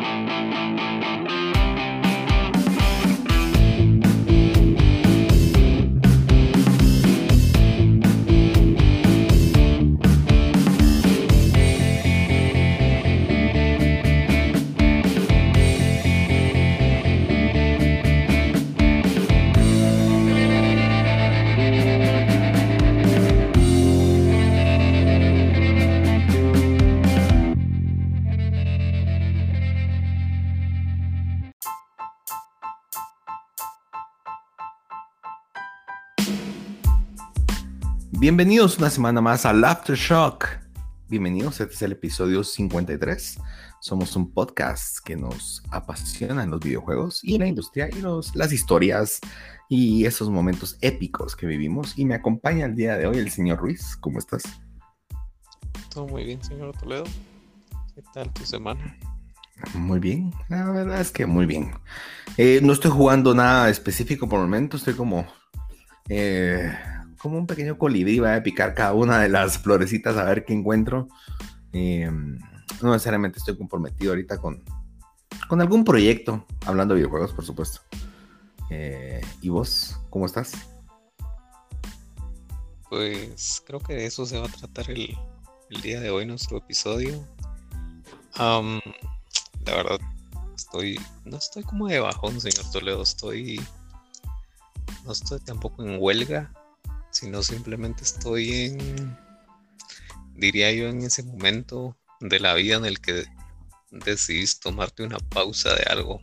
Música Bienvenidos una semana más al Aftershock. Bienvenidos, este es el episodio 53. Somos un podcast que nos apasionan los videojuegos y la industria y los, las historias y esos momentos épicos que vivimos. Y me acompaña el día de hoy el señor Ruiz. ¿Cómo estás? Todo muy bien, señor Toledo. ¿Qué tal tu semana? Muy bien, la verdad es que muy bien. Eh, no estoy jugando nada específico por el momento, estoy como eh, como un pequeño colibrí, va a picar cada una de las florecitas a ver qué encuentro. Em, no necesariamente estoy comprometido ahorita con, con algún proyecto, hablando de videojuegos, por supuesto. Eh, ¿Y vos, cómo estás? Pues creo que de eso se va a tratar el, día de hoy, nuestro episodio. la verdad, estoy, no estoy como de bajón, señor Toledo, estoy, no estoy tampoco en huelga, sino simplemente estoy en, diría yo, en ese momento de la vida en el que decidís tomarte una pausa de algo.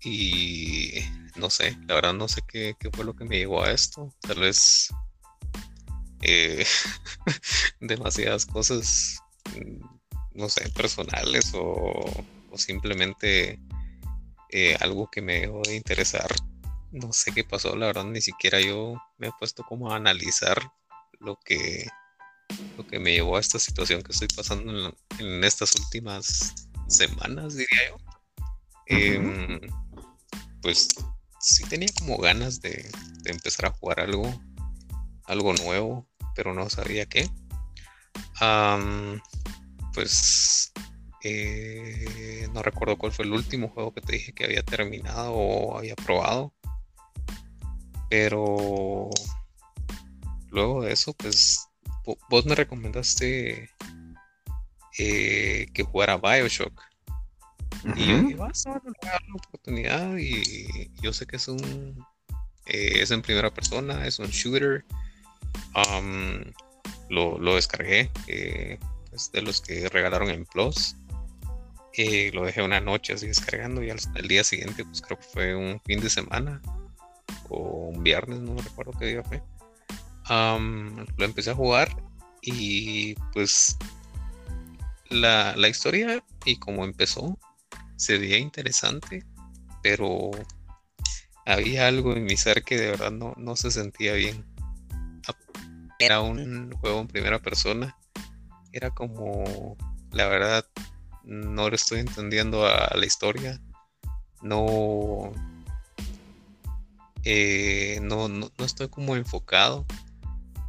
Y no sé, la verdad no sé qué, fue lo que me llevó a esto. Tal vez eh, demasiadas cosas, no sé, personales o, simplemente eh, algo que me dejó de interesar no sé qué pasó, la verdad ni siquiera yo me he puesto como a analizar lo que, lo que me llevó a esta situación que estoy pasando en, estas últimas semanas, diría yo. Em, pues sí tenía como ganas de, empezar a jugar algo, algo nuevo, pero no sabía qué. pues eh, no recuerdo cuál fue el último juego que te dije que había terminado o había probado. Pero luego de eso, pues vos me recomendaste eh, que jugara Bioshock. Y yo dije, vas a dar una oportunidad. Y yo sé que es un. Eh, es en primera persona, es un shooter. Um, lo, descargué. Eh, pues, de los que regalaron en Plus. lo dejé una noche así descargando. Y al, al día siguiente, pues creo que fue un fin de semana o un viernes, no me recuerdo qué día fue. lo empecé a jugar y pues la, historia y como empezó se veía interesante, pero había algo en mi ser que de verdad no, no se sentía bien. Era un juego en primera persona. Era como, la verdad, no le estoy entendiendo a la historia. No, eh, no, no, estoy como enfocado,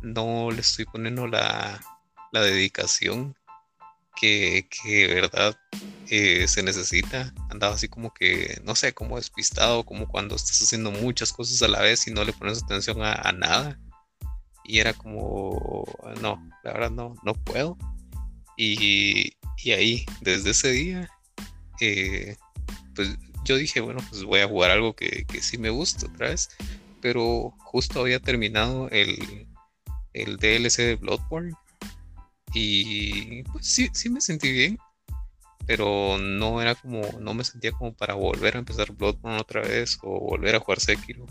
no le estoy poniendo la, dedicación que, que verdad eh, se necesita. Andaba así como que, no sé, como despistado, como cuando estás haciendo muchas cosas a la vez y no le pones atención a, nada. Y era como, no, la verdad no, no puedo. Y, ahí, desde ese día, eh, pues yo dije, bueno, pues voy a jugar algo que, sí me gusta otra vez. Pero justo había terminado el, el DLC de Bloodborne. Y pues sí, sí me sentí bien. Pero no era como, no me sentía como para volver a empezar Bloodborne otra vez o volver a jugar Sekiro.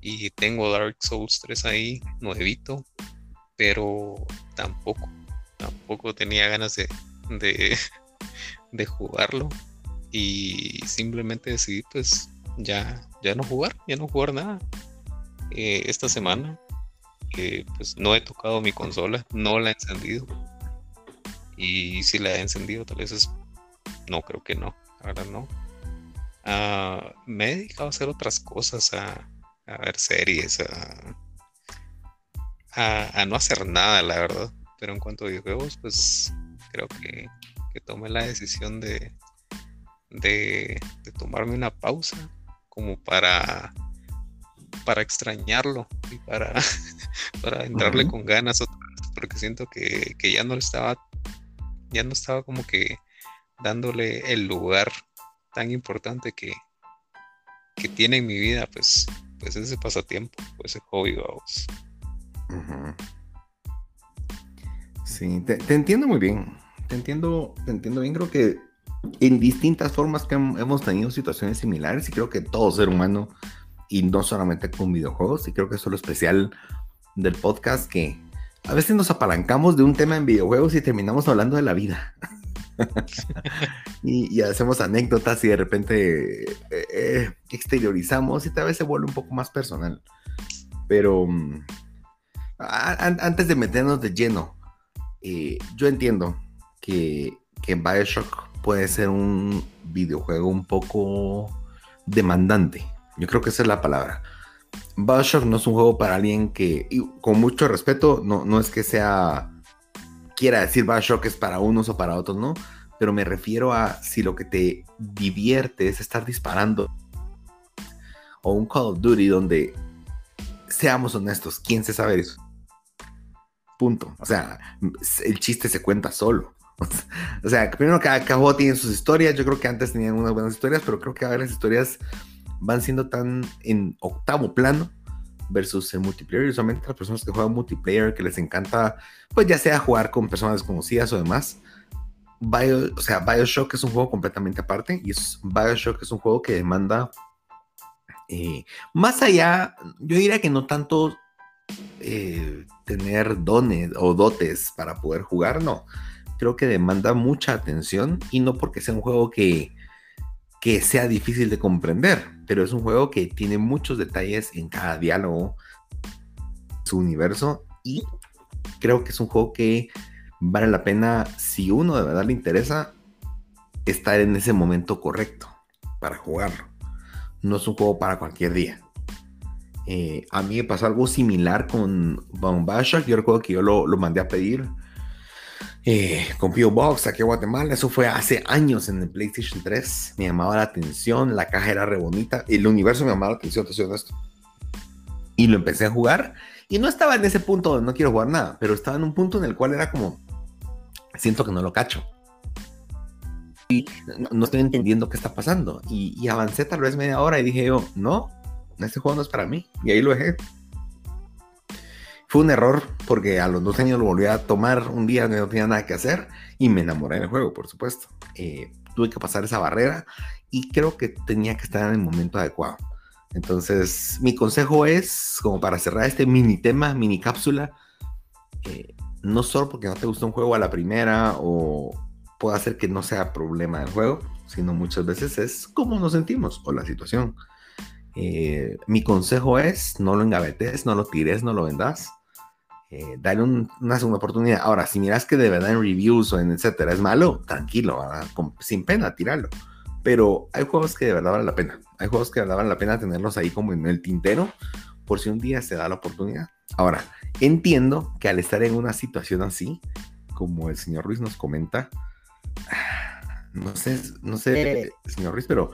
Y tengo Dark Souls 3 ahí, nuevito. Pero tampoco, tampoco tenía ganas de, de jugarlo y simplemente decidí pues ya, ya no jugar, ya no jugar nada. Eh, esta semana pues no he tocado mi consola, no la he encendido. Y si la he encendido tal vez es... No, creo que no, ahora no. Ah, me he dedicado a hacer otras cosas, a, ver series, a, a, no hacer nada, la verdad. Pero en cuanto a videojuegos, pues creo que, que tomé la decisión de, de, tomarme una pausa como para, para extrañarlo y para, para entrarle con ganas otra vez, porque siento que, que ya no estaba, ya no estaba como que dándole el lugar tan importante que, que tiene en mi vida, pues, pues ese pasatiempo, pues ese hobby, vamos. Sí, te, entiendo muy bien. Te entiendo, te entiendo bien. Creo que en distintas formas que hemos tenido situaciones similares y creo que todo ser humano, y no solamente con videojuegos, y creo que eso es lo especial del podcast, que a veces nos apalancamos de un tema en videojuegos y terminamos hablando de la vida. y, hacemos anécdotas y de repente eh, eh, exteriorizamos y tal vez se vuelve un poco más personal. Pero mm, antes de meternos de lleno, eh, yo entiendo que, que Bioshock puede ser un videojuego un poco demandante. Yo creo que esa es la palabra. Bioshock no es un juego para alguien que, con mucho respeto, no, no es que sea quiera decir Bioshock es para unos o para otros, ¿no? Pero me refiero a si lo que te divierte es estar disparando. O un Call of Duty donde, seamos honestos, ¿quién se sabe eso? Punto. O sea, el chiste se cuenta solo. O sea, primero cada, cada juego tiene sus historias. Yo creo que antes tenían unas buenas historias, pero creo que ahora las historias van siendo tan en octavo plano versus el multiplayer. Usualmente las personas que juegan multiplayer, que les encanta, pues ya sea jugar con personas desconocidas o demás. Bio, o sea, Bioshock es un juego completamente aparte y es, Bioshock es un juego que demanda eh, más allá, yo diría que no tanto eh, tener dones o dotes para poder jugar, no. Creo que demanda mucha atención y no porque sea un juego que, que sea difícil de comprender, pero es un juego que tiene muchos detalles en cada diálogo, su universo, y creo que es un juego que vale la pena, si uno de verdad le interesa, estar en ese momento correcto para jugarlo. No es un juego para cualquier día. Eh, a mí me pasó algo similar con Bombasha, yo recuerdo que yo lo, lo mandé a pedir eh, con P.O. Box aquí a Guatemala. Eso fue hace años en el PlayStation 3. Me llamaba la atención, la caja era re bonita. El universo me llamaba la atención, te soy honesto. Y lo empecé a jugar. Y no estaba en ese punto donde no quiero jugar nada, pero estaba en un punto en el cual era como, siento que no lo cacho. Y no, estoy entendiendo qué está pasando. Y, y, avancé tal vez media hora y dije yo, no, este juego no es para mí. Y ahí lo dejé. Fue un error porque a los dos años lo volví a tomar un día, no tenía nada que hacer y me enamoré del juego, por supuesto. Eh, tuve que pasar esa barrera y creo que tenía que estar en el momento adecuado. Entonces, mi consejo es, como para cerrar este mini tema, mini cápsula, eh, no solo porque no te gusta un juego a la primera o puede hacer que no sea problema del juego, sino muchas veces es cómo nos sentimos o la situación. Eh, mi consejo es, no lo engavetes, no lo tires, no lo vendas eh, dale una segunda oportunidad. Ahora, si miras que de verdad en reviews o en etcétera es malo, tranquilo, sin pena, tirarlo. Pero hay juegos que de verdad valen la pena. Hay juegos que de verdad valen la pena tenerlos ahí como en el tintero por si un día se da la oportunidad. Ahora, entiendo que al estar en una situación así, como el señor Ruiz nos comenta, no sé, no sé, señor Ruiz, pero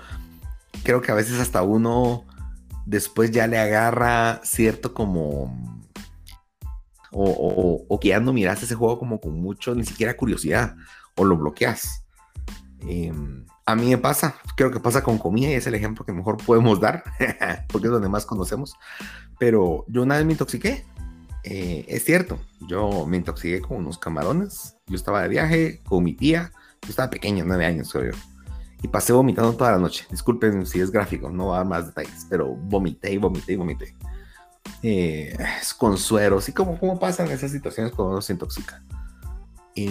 creo que a veces hasta uno después ya le agarra cierto como o, que ya no miras ese juego como con mucho, ni siquiera curiosidad, o lo bloqueas. Em, a mí me pasa, creo que pasa con comida y es el ejemplo que mejor podemos dar, porque es donde más conocemos. Pero yo una vez me intoxiqué, eh, es cierto, yo me intoxiqué con unos camarones, yo estaba de viaje con mi tía, yo estaba pequeño, nueve años creo yo, y pasé vomitando toda la noche. Disculpen si es gráfico, no va a dar más detalles, pero vomité y vomité y vomité eh, con sueros y cómo, cómo pasan esas situaciones cuando uno se intoxica. Y,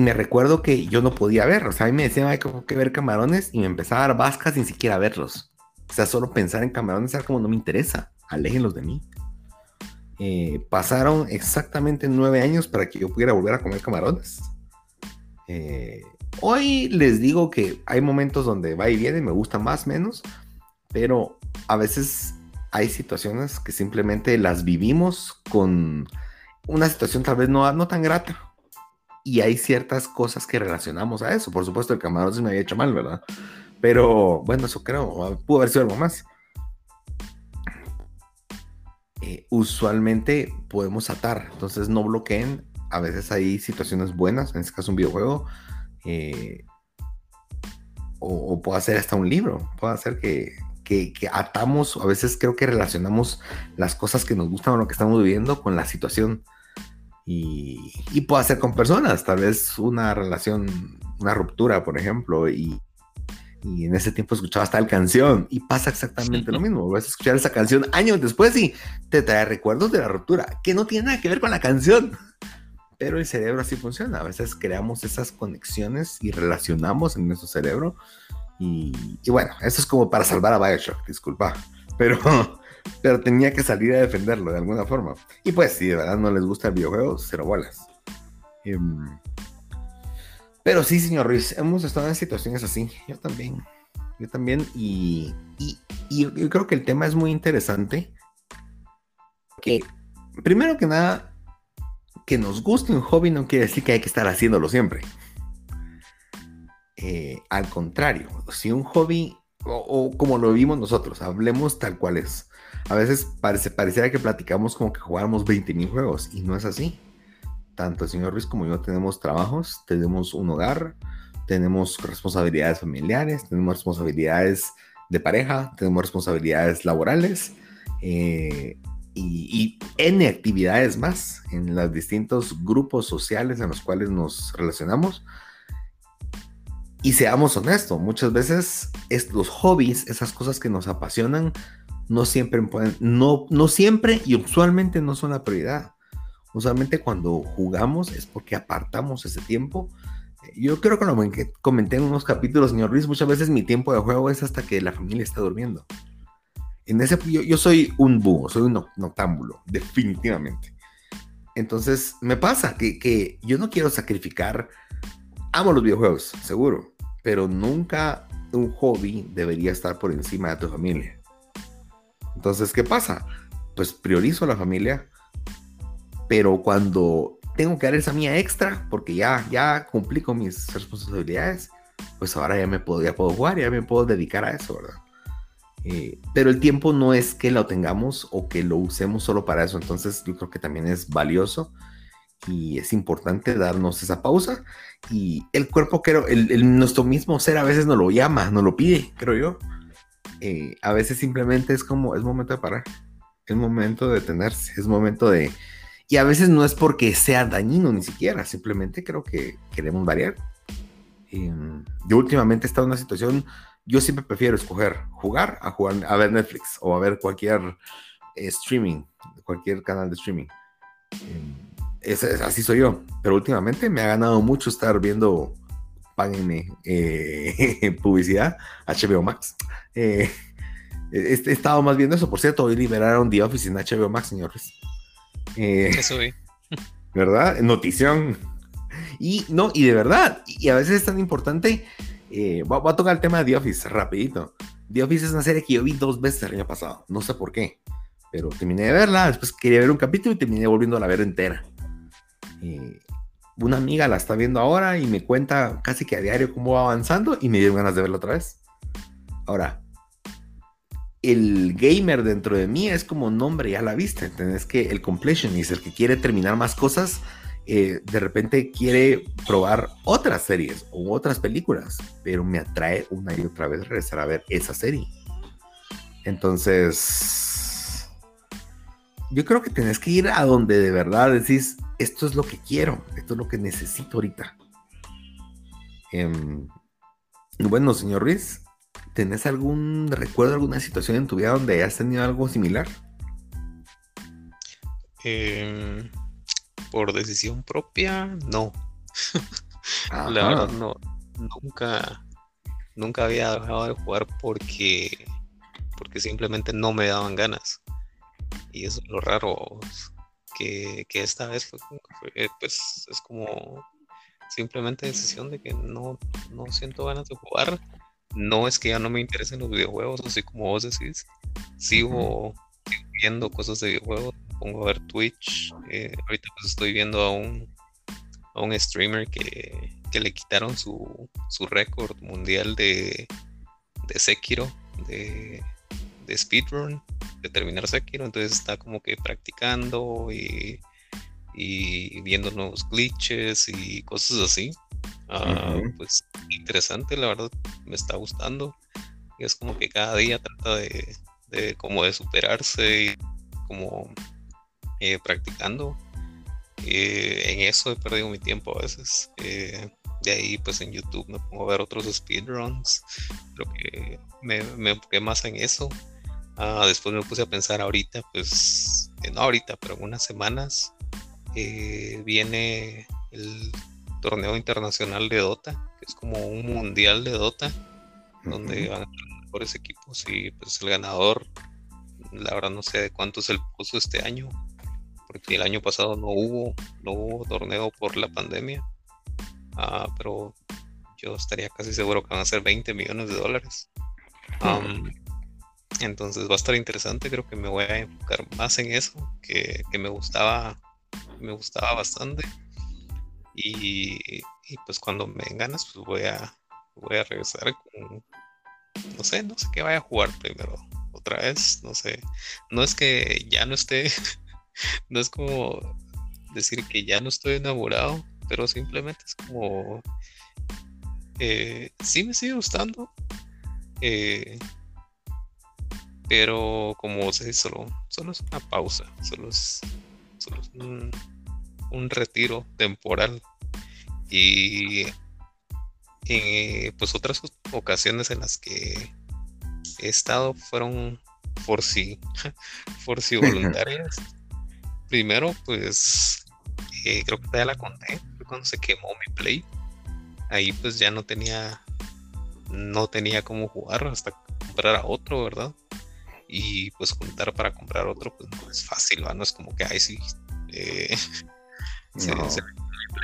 me recuerdo que yo no podía ver, o sea, a mí me decían, hay que ver camarones y me empezaba a dar vascas sin siquiera verlos. O sea, solo pensar en camarones era como no me interesa, aléjenlos de mí. Eh, pasaron exactamente nueve años para que yo pudiera volver a comer camarones. Eh, hoy les digo que hay momentos donde va y viene, me gusta más, menos, pero a veces hay situaciones que simplemente las vivimos con una situación tal vez no, no tan grata. Y hay ciertas cosas que relacionamos a eso. Por supuesto, el camarón se me había hecho mal, ¿verdad? Pero bueno, eso creo, pudo haber sido algo más. Eh, usualmente podemos atar, entonces no bloqueen. A veces hay situaciones buenas, en este caso un videojuego, eh, o, puede ser hasta un libro, puede ser que, que, atamos, a veces creo que relacionamos las cosas que nos gustan o lo que estamos viviendo con la situación. Y, y puede ser con personas, tal vez una relación, una ruptura, por ejemplo, y y en ese tiempo escuchaba hasta la canción y pasa exactamente lo mismo. Vas a escuchar esa canción años después y te trae recuerdos de la ruptura, que no tiene nada que ver con la canción. Pero el cerebro así funciona. A veces creamos esas conexiones y relacionamos en nuestro cerebro. Y, bueno, eso es como para salvar a Bioshock, disculpa. Pero, pero tenía que salir a defenderlo de alguna forma. Y pues, si de verdad no les gusta el videojuego, cero bolas. Em, pero sí, señor Ruiz, hemos estado en situaciones así. Yo también. Yo también. Y, yo, creo que el tema es muy interesante. Que, primero que nada, que nos guste un hobby no quiere decir que hay que estar haciéndolo siempre. Eh, al contrario, si un hobby, o, como lo vimos nosotros, hablemos tal cual es. A veces parece, pareciera que platicamos como que jugáramos 20.000 juegos y no es así tanto el señor Ruiz como yo tenemos trabajos, tenemos un hogar, tenemos responsabilidades familiares, tenemos responsabilidades de pareja, tenemos responsabilidades laborales eh, y, y, N actividades más en los distintos grupos sociales en los cuales nos relacionamos. Y seamos honestos, muchas veces es, los hobbies, esas cosas que nos apasionan, no siempre pueden, no, no siempre y usualmente no son la prioridad. Usualmente cuando jugamos es porque apartamos ese tiempo. Yo creo que lo que comenté en unos capítulos, señor Ruiz, muchas veces mi tiempo de juego es hasta que la familia está durmiendo. En ese, yo, soy un búho, soy un noctámbulo, definitivamente. Entonces me pasa que, que yo no quiero sacrificar, amo los videojuegos, seguro, pero nunca un hobby debería estar por encima de tu familia. Entonces, ¿qué pasa? Pues priorizo la familia, pero cuando tengo que dar esa mía extra, porque ya, ya cumplí con mis responsabilidades, pues ahora ya me puedo, puedo jugar, ya me puedo dedicar a eso, ¿verdad? Eh, pero el tiempo no es que lo tengamos o que lo usemos solo para eso, entonces yo creo que también es valioso y es importante darnos esa pausa y el cuerpo, creo, el, nuestro mismo ser a veces nos lo llama, nos lo pide, creo yo. Eh, a veces simplemente es como, es momento de parar, es momento de detenerse, es momento de, y a veces no es porque sea dañino ni siquiera, simplemente creo que queremos variar. Em, yo últimamente he estado en una situación, yo siempre prefiero escoger jugar a jugar a ver Netflix o a ver cualquier eh, streaming, cualquier canal de streaming. Así soy yo, pero últimamente me ha ganado mucho estar viendo, páguenme, eh, publicidad, HBO Max. Eh, he, estado más viendo eso, por cierto, hoy liberaron The Office en HBO Max, señores. Eh, Eso vi. ¿Verdad? Notición. Y no, y de verdad, y a veces es tan importante. Eh, voy, a tocar el tema de The Office rapidito. The Office es una serie que yo vi dos veces el año pasado. No sé por qué. Pero terminé de verla. Después quería ver un capítulo y terminé volviendo a la ver entera. Eh, una amiga la está viendo ahora y me cuenta casi que a diario cómo va avanzando y me dio ganas de verla otra vez. Ahora, el gamer dentro de mí es como nombre, ya la viste. Tenés que el completionist, el que quiere terminar más cosas, eh, de repente quiere probar otras series o otras películas, pero me atrae una y otra vez regresar a ver esa serie. Entonces, yo creo que tenés que ir a donde de verdad decís, esto es lo que quiero, esto es lo que necesito ahorita. Em, bueno, señor Ruiz, ¿Tenés algún recuerdo, alguna situación en tu vida donde hayas tenido algo similar? Em, por decisión propia, no. La verdad, no. Nunca, nunca había dejado de jugar porque, porque simplemente no me daban ganas. Y eso es lo raro. Que, esta vez fue, pues es como simplemente decisión de que no, no siento ganas de jugar no es que ya no me interesen los videojuegos, así como vos decís. Sigo, viendo cosas de videojuegos, pongo a ver Twitch. Eh, ahorita pues estoy viendo a un, a un streamer que, le quitaron su, su récord mundial de, de Sekiro, de, de speedrun, de terminar Sekiro, entonces está como que practicando y, y viendo nuevos glitches y cosas así. Ah, pues interesante, la verdad, me está gustando. Y es como que cada día trata de, de como de superarse y como eh, practicando. Eh, en eso he perdido mi tiempo a veces. Eh, de ahí pues en YouTube me pongo a ver otros speedruns. Creo que me, me enfoqué más en eso. Ah, después me puse a pensar ahorita, pues, no ahorita, pero en unas semanas viene el torneo internacional de Dota, que es como un mundial de Dota, donde van a los mejores equipos y pues el ganador, la verdad no sé de cuánto es el puso este año, porque el año pasado no hubo, no hubo torneo por la pandemia, ah, pero yo estaría casi seguro que van a ser 20 millones de dólares. Entonces va a estar interesante, creo que me voy a enfocar más en eso, que, que me gustaba, me gustaba bastante. Y, pues cuando me den ganas, pues voy a, voy a regresar con, no sé, no sé qué vaya a jugar primero. Otra vez, no sé. No es que ya no esté, no es como decir que ya no estoy enamorado, pero simplemente es como, eh, sí me sigue gustando, eh, pero como se dice, solo, solo es una pausa, solo es, solo es un, un retiro temporal. Y eh, pues otras ocasiones en las que he estado fueron por si por si voluntarias. Primero pues eh, creo que ya la conté cuando se quemó mi play. Ahí pues ya no tenía no tenía cómo jugar hasta comprar a otro verdad y pues juntar para comprar otro pues no es fácil no es como que ahí sí eh,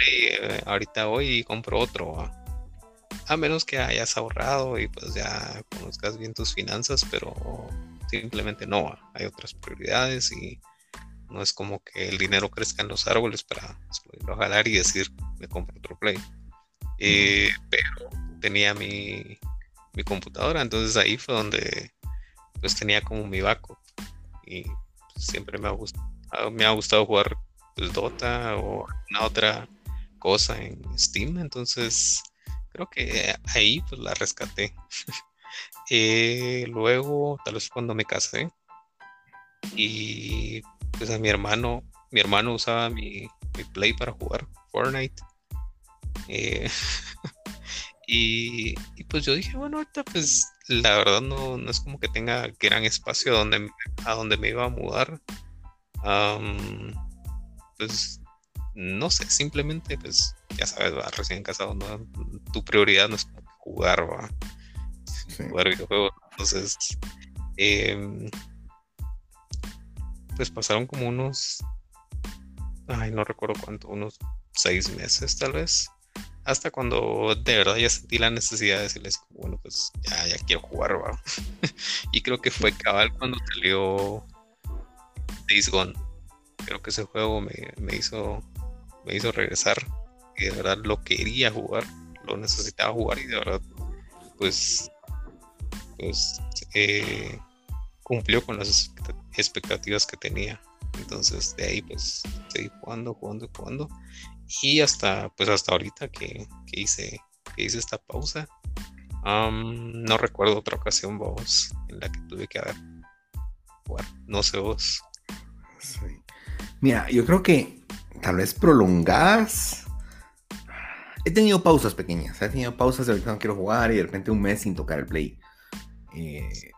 eh, ahorita voy y compro otro. A menos que hayas ahorrado y pues ya conozcas bien tus finanzas, pero simplemente no. Hay otras prioridades y no es como que el dinero crezca en los árboles para solo jalar y decir me compro otro play. Eh, pero tenía mi, mi computadora, entonces ahí fue donde pues tenía como mi backup y siempre me ha gustado, me ha gustado jugar pues, Dota o una otra cosa en Steam. Entonces, creo que ahí pues la rescaté. Eh, luego, tal vez cuando me casé, y pues a mi hermano, mi hermano usaba mi, play para jugar Fortnite. Eh, y, pues yo dije, bueno, ahorita pues la verdad no, no es como que tenga gran espacio a donde, a donde me iba a mudar pues no sé, simplemente pues ya sabes, va, recién casado, ¿no? tu prioridad no es como jugar, va. Jugar videojuegos. Entonces, em, pues pasaron como unos, ay, no recuerdo cuánto, unos seis meses tal vez, hasta cuando de verdad ya sentí la necesidad de decirles, bueno, pues ya, ya quiero jugar, y creo que fue cabal cuando salió Days Gone creo que ese juego me, hizo me hizo regresar y de verdad lo quería jugar, lo necesitaba jugar y de verdad pues pues eh, cumplió con las expectativas que tenía. Entonces de ahí pues seguí jugando, jugando, jugando y hasta pues hasta ahorita que, hice que hice esta pausa. no recuerdo otra ocasión vos en la que tuve que haber jugar. No sé vos. Mira, yo creo que tal vez prolongadas. He tenido pausas pequeñas. He tenido pausas de que no quiero jugar y de repente un mes sin tocar el play. Eh,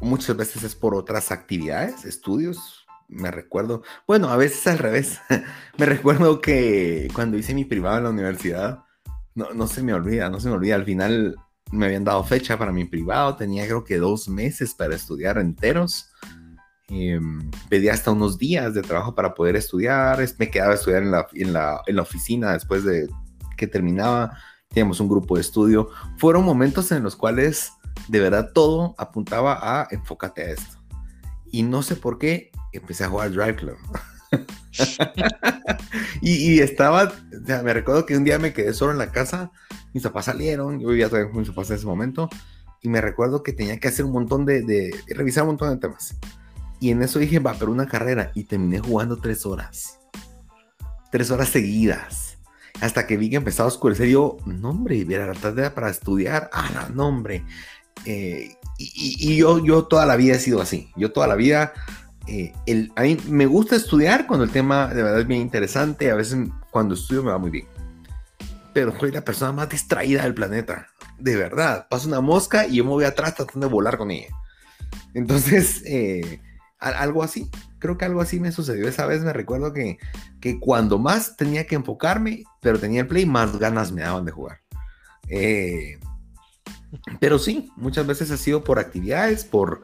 muchas veces es por otras actividades, estudios. Me recuerdo, bueno, a veces al revés. me recuerdo que cuando hice mi privado en la universidad, no, no se me olvida, no se me olvida. Al final me habían dado fecha para mi privado, tenía creo que dos meses para estudiar enteros. Eh, pedía hasta unos días de trabajo para poder estudiar, me quedaba a estudiar en la, en la, en la oficina después de que terminaba, teníamos un grupo de estudio. Fueron momentos en los cuales de verdad todo apuntaba a enfócate a esto. Y no sé por qué empecé a jugar Drive Club. y, estaba, me recuerdo que un día me quedé solo en la casa, mis papás salieron, yo vivía todavía con mis papás en ese momento, y me recuerdo que tenía que hacer un montón de, de, revisar un montón de temas. Y en eso dije, va, pero una carrera. Y terminé jugando tres horas. Tres horas seguidas. Hasta que vi que empezaba a oscurecer. Yo, no, hombre, era la tarde para estudiar. Ah, no, hombre. Eh, y, yo, yo toda la vida he sido así. Yo toda la vida. Eh, el, a mí me gusta estudiar cuando el tema de verdad es bien interesante. A veces cuando estudio me va muy bien. Pero soy la persona más distraída del planeta de verdad, pasa una mosca y yo me voy atrás tratando de volar con ella. Entonces, eh, algo así, creo que algo así me sucedió esa vez. Me recuerdo que, que cuando más tenía que enfocarme, pero tenía el play, más ganas me daban de jugar. Eh, pero sí, muchas veces ha sido por actividades, por,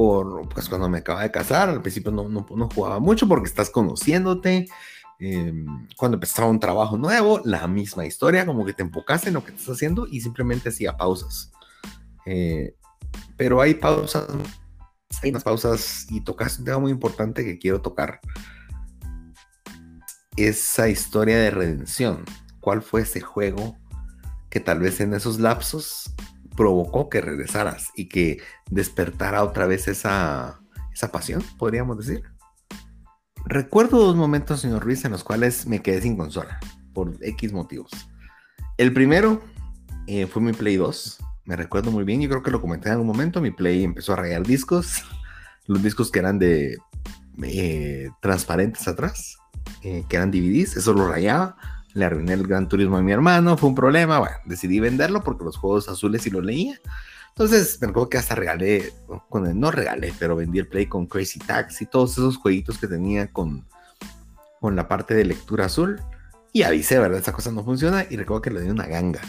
por, pues cuando me acaba de casar, al principio no, no, no jugaba mucho porque estás conociéndote, Em, cuando empezaba un trabajo nuevo, la misma historia, como que te enfocas en lo que estás haciendo y simplemente hacía pausas. Eh, pero hay pausas, hay unas pausas y tocas un tema muy importante que quiero tocar. Esa historia de redención. ¿Cuál fue ese juego que tal vez en esos lapsos provocó que regresaras y que despertara otra vez esa, esa pasión, podríamos decir? Recuerdo dos momentos, señor Ruiz, en los cuales me quedé sin consola, por X motivos. El primero eh, fue mi Play 2. Me recuerdo muy bien, yo creo que lo comenté en algún momento. Mi Play empezó a rayar discos, los discos que eran de eh, transparentes atrás, eh, que eran DVDs, eso lo rayaba. Le arruiné el Gran Turismo a mi hermano, fue un problema. Bueno, decidí venderlo porque los juegos azules sí los leía. Entonces me acuerdo que hasta regalé, no regalé, pero vendí el Play con Crazy Taxi, todos esos jueguitos que tenía con, con la parte de lectura azul. Y avisé, ¿verdad? Esa cosa no funciona y recuerdo que le di una ganga.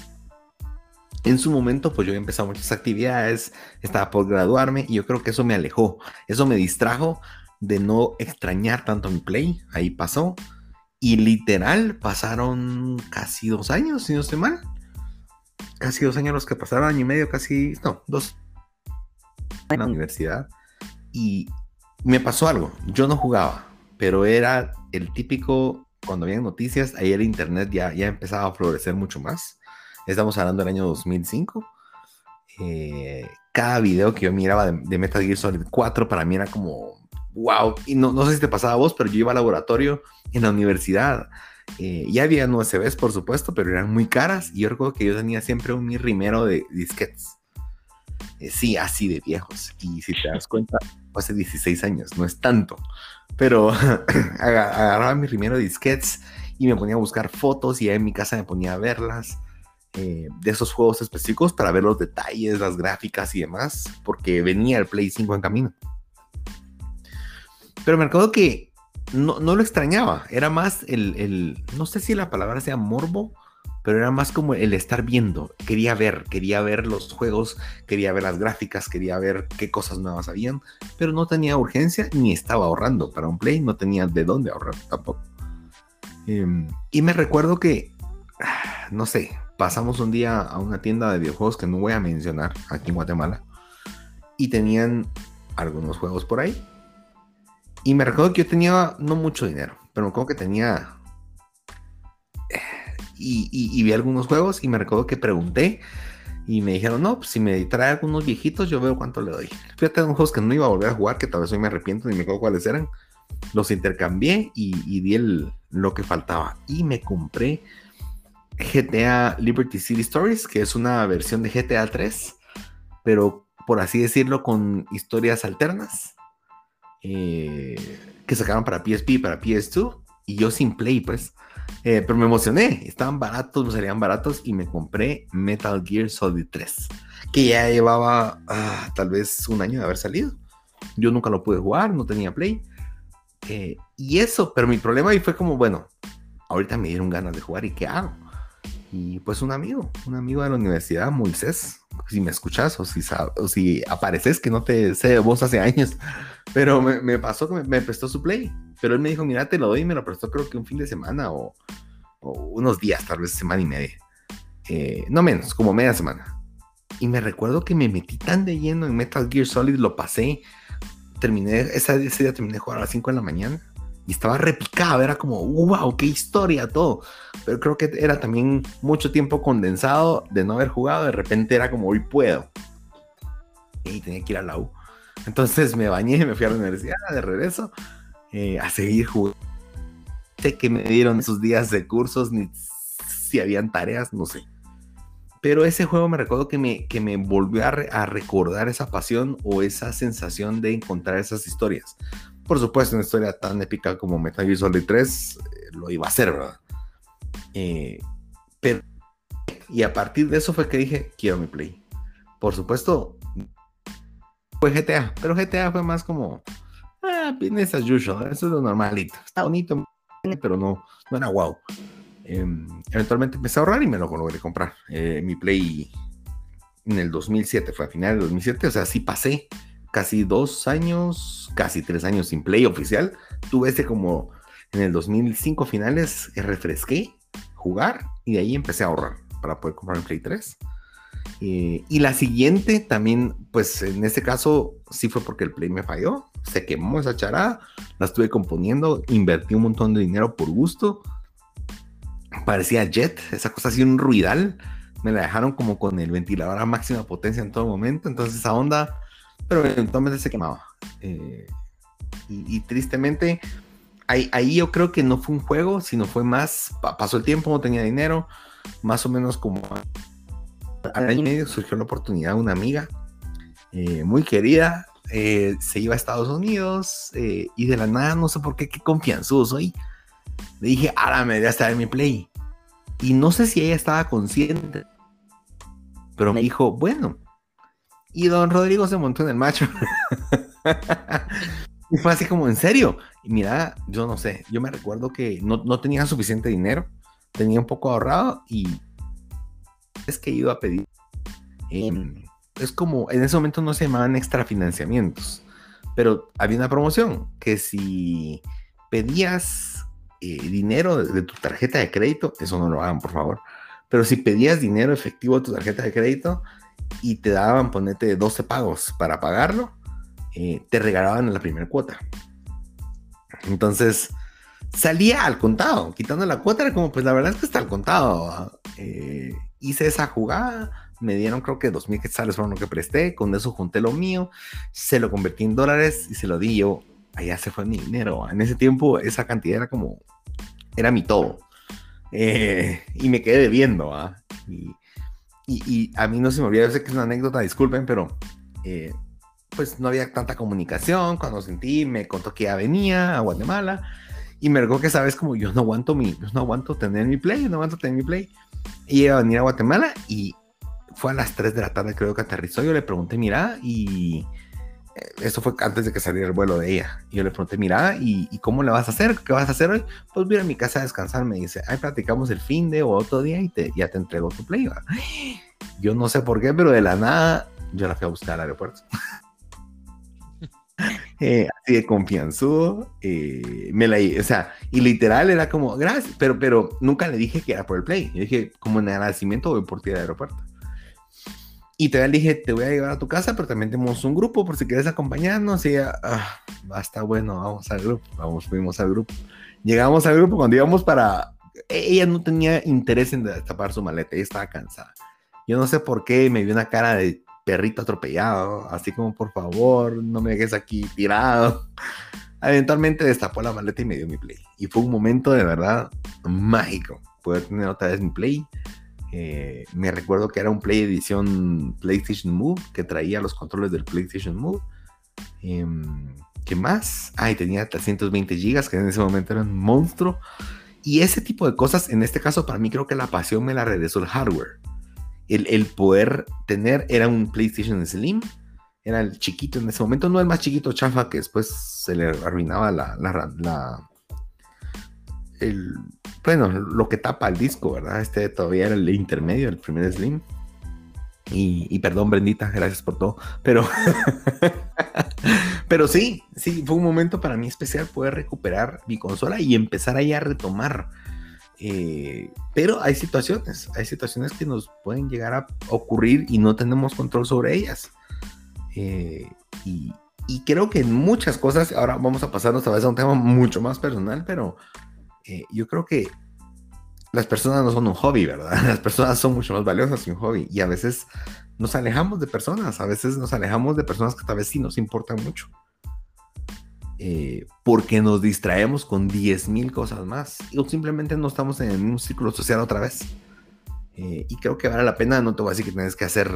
En su momento, pues yo empezado muchas actividades, estaba por graduarme y yo creo que eso me alejó, eso me distrajo de no extrañar tanto mi play, ahí pasó. Y literal pasaron casi dos años, si no estoy mal casi dos años los que pasaron, año y medio, casi, no, dos en la universidad. Y me pasó algo, yo no jugaba, pero era el típico, cuando había noticias, ahí el internet ya, ya empezaba a florecer mucho más. Estamos hablando del año 2005. Eh, cada video que yo miraba de, Metal Gear Solid 4 para mí era como, wow, y no, no sé si te pasaba a vos, pero yo iba al laboratorio en la universidad eh, ya había USBs, por supuesto, pero eran muy caras. Y yo recuerdo que yo tenía siempre un mi rimero de disquetes. Eh, sí, así de viejos. Y si te das cuenta, hace 16 años, no es tanto. Pero agarraba mi rimero de disquetes y me ponía a buscar fotos y en mi casa me ponía a verlas. Eh, de esos juegos específicos para ver los detalles, las gráficas y demás, porque venía el Play 5 en camino. Pero me acuerdo que no, lo extrañaba, era más el, no sé si la palabra sea morbo, pero era más como el estar viendo, quería ver, quería ver los juegos, quería ver las gráficas, quería ver qué cosas nuevas habían, pero no tenía urgencia ni estaba ahorrando para un play, no tenía de dónde ahorrar tampoco. Em, y me recuerdo que, no sé, pasamos un día a una tienda de videojuegos que no voy a mencionar aquí en Guatemala y tenían algunos juegos por ahí y me recuerdo que yo tenía no mucho dinero, pero me acuerdo que tenía. Y, vi algunos juegos y me recuerdo que pregunté y me dijeron, no, pues si me trae algunos viejitos, yo veo cuánto le doy. Fíjate, unos juegos que no iba a volver a jugar, que tal vez hoy me arrepiento ni me acuerdo cuáles eran. Los intercambié y, di el, lo que faltaba. Y me compré GTA Liberty City Stories, que es una versión de GTA 3, pero por así decirlo, con historias alternas. Eh, que sacaron para PSP, para PS2, y yo sin Play, pues. Eh, pero me emocioné, estaban baratos, me salían baratos, y me compré Metal Gear Solid 3, que ya llevaba ah, tal vez un año de haber salido. Yo nunca lo pude jugar, no tenía Play. Eh, y eso, pero mi problema ahí fue como, bueno, ahorita me dieron ganas de jugar y ¿qué hago? Y pues un amigo, un amigo de la universidad, Moisés, si me escuchas o si, o si apareces, que no te sé de vos hace años, pero me, pasó que me, prestó su play. Pero él me dijo, mira, te lo doy y me lo prestó creo que un fin de semana o, unos días, tal vez semana y media. Eh, no menos, como media semana. Y me recuerdo que me metí tan de lleno en Metal Gear Solid, lo pasé, terminé, ese día terminé de jugar a las 5 de la mañana y estaba repicado, era como, wow, qué historia, todo. Pero creo que era también mucho tiempo condensado de no haber jugado, de repente era como, hoy puedo. y tenía que ir a la U. Entonces me bañé, me fui a la universidad de regreso eh, a seguir jugando. Sé que me dieron esos días de cursos, ni si habían tareas, no sé. Pero ese juego me recuerdo que me, que me volvió a, a, recordar esa pasión o esa sensación de encontrar esas historias. Por supuesto, una historia tan épica como Metal Gear Solid 3 eh, lo iba a hacer, ¿verdad? Eh, y a partir de eso fue que dije, quiero mi Play. Por supuesto, fue GTA, pero GTA fue más como, ah, business as usual, eso es lo normalito. Está bonito, pero no, no era wow. Em, eventualmente empecé a ahorrar y me lo logré comprar. Eh, mi Play en el 2007, fue a finales del 2007, o sea, sí pasé casi dos años, casi tres años sin Play oficial. Tuve ese como en el 2005 finales, eh, refresqué, jugar y de ahí empecé a ahorrar para poder comprar el Play 3. Eh, y la siguiente también, pues en este caso sí fue porque el Play me falló, se quemó esa charada, la estuve componiendo, invertí un montón de dinero por gusto. Parecía jet, esa cosa así un ruidal. Me la dejaron como con el ventilador a máxima potencia en todo momento. Entonces esa onda, pero eventualmente se quemaba. Eh, y, tristemente, ahí, ahí, yo creo que no fue un juego, sino fue más, pasó el tiempo, no tenía dinero, más o menos como al año y medio surgió la oportunidad, una amiga eh, muy querida, eh, se iba a Estados Unidos eh, y de la nada, no sé por qué, qué confianzudo soy. Le dije, ahora me voy a estar en mi play. Y no sé si ella estaba consciente, pero me dijo, bueno. Y don Rodrigo se montó en el macho. y fue así como, en serio. Y mira, yo no sé, yo me recuerdo que no, no tenía suficiente dinero, tenía un poco ahorrado y es que iba a pedir. Em, es como, en ese momento no se llamaban extra financiamientos, pero había una promoción que si pedías eh, dinero de, tu tarjeta de crédito, eso no lo hagan, por favor, pero si pedías dinero efectivo de tu tarjeta de crédito y te daban, ponete 12 pagos para pagarlo, eh, te regalaban la primera cuota. Entonces, salía al contado, quitando la cuota, era como, pues la verdad es que está al contado. Eh, hice esa jugada, me dieron creo que dos mil quetzales fueron lo que presté, con eso junté lo mío, se lo convertí en dólares y se lo di yo, allá se fue mi dinero. En ese tiempo esa cantidad era como, era mi todo. Eh, y me quedé debiendo. Y, y, a mí no se me olvida, yo sé que es una anécdota, disculpen, pero eh, pues no había tanta comunicación. Cuando sentí, me contó que ya venía a Guatemala. Y me que sabes como yo no aguanto mi, yo no aguanto tener mi play, no aguanto tener mi play. Y iba a venir a Guatemala y fue a las 3 de la tarde creo que aterrizó. Yo le pregunté, mira, y eso fue antes de que saliera el vuelo de ella. Y yo le pregunté, mira, ¿y, cómo le vas a hacer? ¿Qué vas a hacer hoy? Pues voy a mi casa a descansar. Me dice, ahí platicamos el fin de o otro día y te, ya te entrego tu play. Yo no sé por qué, pero de la nada yo la fui a buscar al aeropuerto. Eh, así de confianzudo. Eh, me la, o sea, y literal era como, gracias, pero, pero nunca le dije que era por el play. Yo dije, como en agradecimiento voy por ti al aeropuerto. Y todavía le dije, te voy a llevar a tu casa, pero también tenemos un grupo por si quieres acompañarnos. Y ella, ah, basta, bueno, vamos al grupo. Vamos, fuimos al grupo. Llegamos al grupo cuando íbamos para... Ella no tenía interés en destapar su maleta, ella estaba cansada. Yo no sé por qué me vio una cara de perrito atropellado, así como por favor, no me dejes aquí tirado. Eventualmente destapó la maleta y me dio mi play. Y fue un momento de verdad mágico poder tener otra vez mi play. Eh, me recuerdo que era un Play edición PlayStation Move que traía los controles del PlayStation Move. Em, ¿Qué más? Ah, tenía 320 GB que en ese momento era un monstruo. Y ese tipo de cosas, en este caso, para mí creo que la pasión me la regresó el hardware el, poder tener, era un PlayStation Slim, era el chiquito en ese momento, no el más chiquito chafa que después se le arruinaba la, la, el, bueno, lo que tapa el disco, ¿verdad? Este todavía era el intermedio, el primer Slim. Y, perdón, Brendita, gracias por todo. Pero, pero sí, sí, fue un momento para mí especial poder recuperar mi consola y empezar ahí a retomar eh, pero hay situaciones, hay situaciones que nos pueden llegar a ocurrir y no tenemos control sobre ellas. Eh, y, creo que en muchas cosas, ahora vamos a pasarnos a vez a un tema mucho más personal, pero eh, yo creo que las personas no son un hobby, ¿verdad? Las personas son mucho más valiosas que un hobby y a veces nos alejamos de personas, a veces nos alejamos de personas que tal vez sí nos importan mucho. Eh, porque nos distraemos con 10.000 cosas más o simplemente no estamos en un círculo social otra vez. Eh, y creo que vale la pena, no te voy a decir que tienes que hacer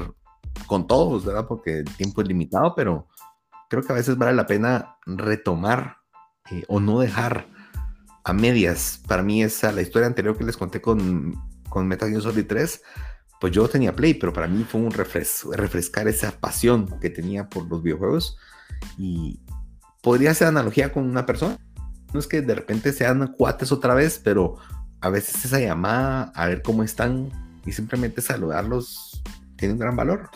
con todos, ¿verdad? Porque el tiempo es limitado, pero creo que a veces vale la pena retomar eh, o no dejar a medias. Para mí esa, la historia anterior que les conté con, con Metal Gear Solid 3, pues yo tenía Play, pero para mí fue un refrescar esa pasión que tenía por los videojuegos y podría ser analogía con una persona. No es que de repente sean cuates otra vez, pero a veces esa llamada a ver cómo están y simplemente saludarlos tiene un gran valor.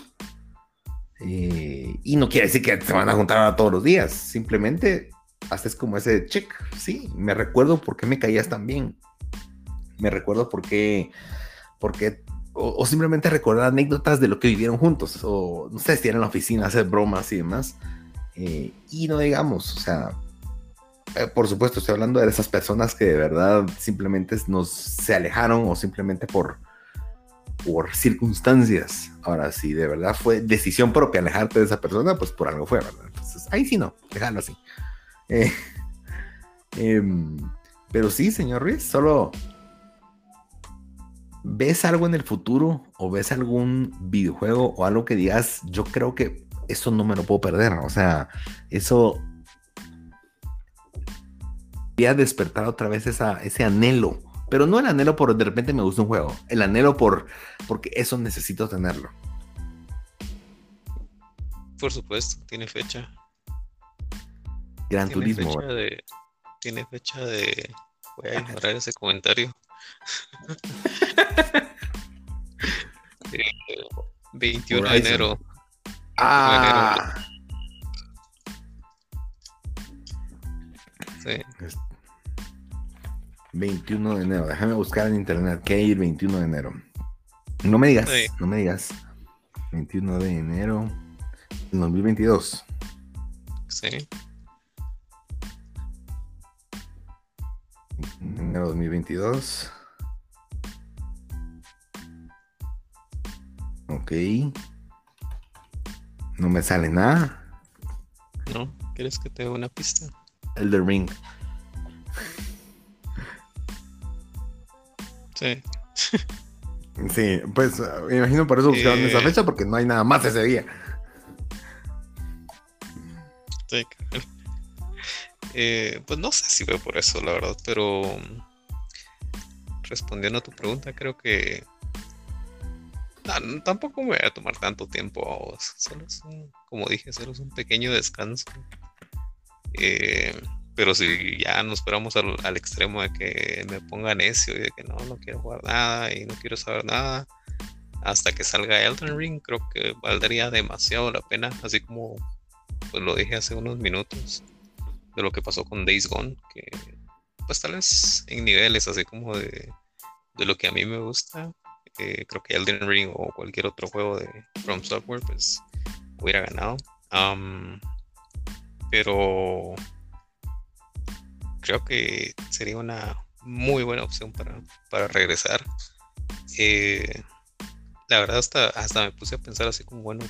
Eh, y no quiere decir que se van a juntar todos los días, simplemente haces como ese check, sí, me recuerdo por qué me caías tan bien, me recuerdo por qué, por qué o, simplemente recordar anécdotas de lo que vivieron juntos, o no sé, si en la oficina, hacer bromas y demás, eh, y no digamos, o sea, eh, por supuesto, estoy hablando de esas personas que de verdad simplemente nos se alejaron o simplemente por, por circunstancias. Ahora, si de verdad fue decisión propia alejarte de esa persona, pues por algo fue, ¿verdad? Entonces, ahí sí no, déjalo así. Eh, em, pero sí, señor Ruiz, solo ves algo en el futuro o ves algún videojuego o algo que digas, yo creo que eso no me lo puedo perder. O sea, eso voy a despertar otra vez ese anhelo pero no el anhelo por de repente me gusta un juego, el anhelo por porque eso necesito tenerlo. Por supuesto, tiene fecha. Gran turismo. tiene fecha de. Voy a ignorar ese comentario. 21 de enero. Ah. Sí. 21 de enero. Déjame buscar en internet. ¿Qué hay el 21 de enero? No me digas, no me digas. 21 de enero 2022. Sí. Enero 2022. Ok. No me sale nada. No, ¿quieres que te dé una pista? Elder Ring. Sí. sí, pues me imagino por eso buscaron esa eh, fecha, porque no hay nada más ese día. Eh, pues no sé si fue por eso, la verdad, pero respondiendo a tu pregunta, creo que tampoco me voy a tomar tanto tiempo Solo es un, como dije, solo es un pequeño descanso. Eh, pero si ya nos esperamos al, extremo de que me ponga necio y de que no, no quiero jugar nada y no quiero saber nada, hasta que salga Elden Ring, creo que valdría demasiado la pena, así como pues lo dije hace unos minutos de lo que pasó con Days Gone, que pues tal vez en niveles así como de, de lo que a mí me gusta, eh, creo que Elden Ring o cualquier otro juego de From Software pues hubiera ganado. pero creo que sería una muy buena opción para, regresar. Eh, la verdad hasta, hasta me puse a pensar así como, bueno,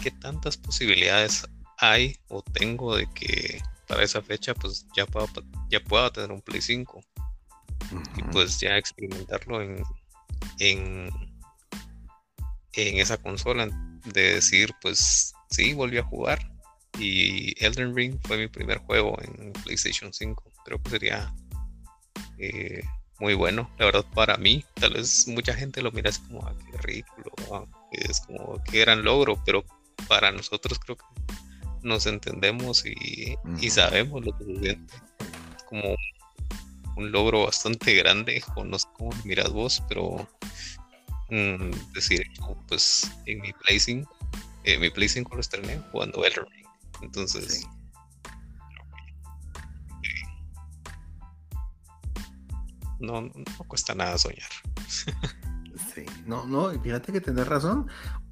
¿qué tantas posibilidades hay o tengo de que para esa fecha pues ya pueda, ya pueda tener un Play 5? Y pues ya experimentarlo en, en, en esa consola, de decir pues sí, volví a jugar, y Elden Ring fue mi primer juego en PlayStation 5. Creo que sería eh, muy bueno, la verdad, para mí. Tal vez mucha gente lo mira así como, ah, qué ridículo, ah, es como qué gran logro, pero para nosotros creo que nos entendemos y, sabemos lo que se siente. Es como un logro bastante grande, conozco cómo miras vos, pero mm, decir, pues en mi 5, eh, mi 5 lo estrené jugando Elden Ring. Entonces. No, no, cuesta nada soñar. sí, no, no, fíjate que tenés razón.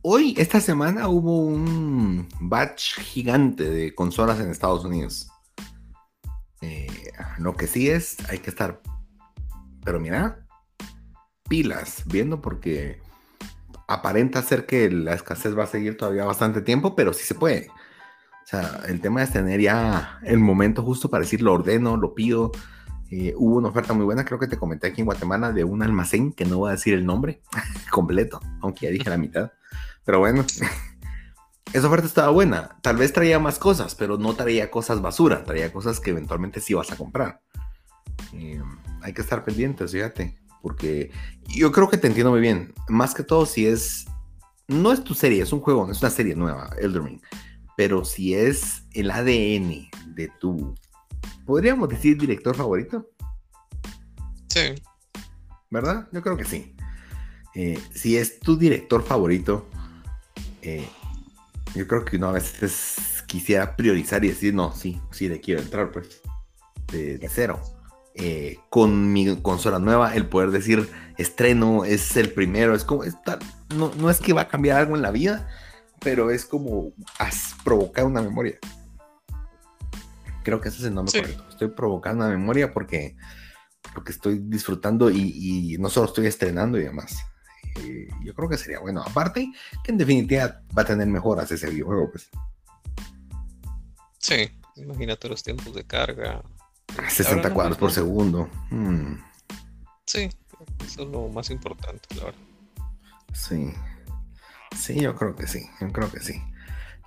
Hoy, esta semana, hubo un batch gigante de consolas en Estados Unidos. Eh, lo que sí es, hay que estar, pero mira, pilas, viendo porque aparenta ser que la escasez va a seguir todavía bastante tiempo, pero sí se puede. O sea, el tema es tener ya el momento justo para decir lo ordeno, lo pido. Eh, hubo una oferta muy buena, creo que te comenté aquí en Guatemala, de un almacén que no voy a decir el nombre completo, aunque ya dije la mitad. Pero bueno, esa oferta estaba buena. Tal vez traía más cosas, pero no traía cosas basura, traía cosas que eventualmente sí vas a comprar. Eh, hay que estar pendientes, fíjate, porque yo creo que te entiendo muy bien. Más que todo, si es. No es tu serie, es un juego, no es una serie nueva, Elden Ring. Pero si es el ADN de tu. ¿Podríamos decir director favorito? Sí. ¿Verdad? Yo creo que sí. Eh, si es tu director favorito, eh, yo creo que uno a veces quisiera priorizar y decir, no, sí, sí, le quiero entrar, pues, de cero. Eh, con mi consola nueva, el poder decir estreno es el primero, es como, no, no, es que va a cambiar algo en la vida, pero es como has provocado una memoria. Creo que ese es el nombre correcto. Estoy provocando una memoria porque, porque estoy disfrutando y, no solo estoy estrenando y demás. Eh, yo creo que sería bueno. Aparte, que en definitiva va a tener mejoras ese videojuego, pues. Sí, imagínate los tiempos de carga, 60 cuadros por segundo. Hmm. Sí, eso es lo más importante, la verdad. Sí. Sí, yo creo que sí, yo creo que sí.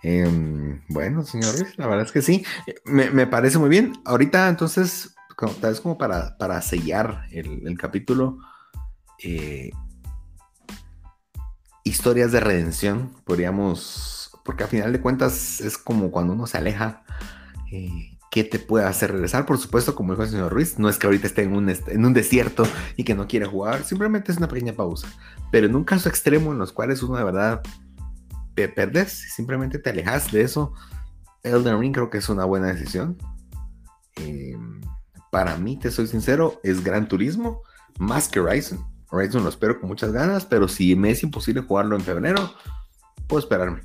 Em, bueno, señores, la verdad es que sí. Me, parece muy bien. Ahorita, entonces, tal vez como para, para sellar el, capítulo, eh, historias de redención, podríamos, porque a final de cuentas es como cuando uno se aleja. Eh, ¿Qué te puede hacer regresar. Por supuesto, como dijo el señor Ruiz, no es que ahorita esté en un, en desierto y que no quiere jugar, simplemente es una pequeña pausa. Pero en un caso extremo en los cuales uno de verdad te perdes, simplemente te alejas de eso, Elden Ring creo que es una buena decisión. Em, para mí, te soy sincero, es Gran Turismo más que Horizon. Horizon lo espero con muchas ganas, pero si me es imposible jugarlo en febrero, puedo esperarme.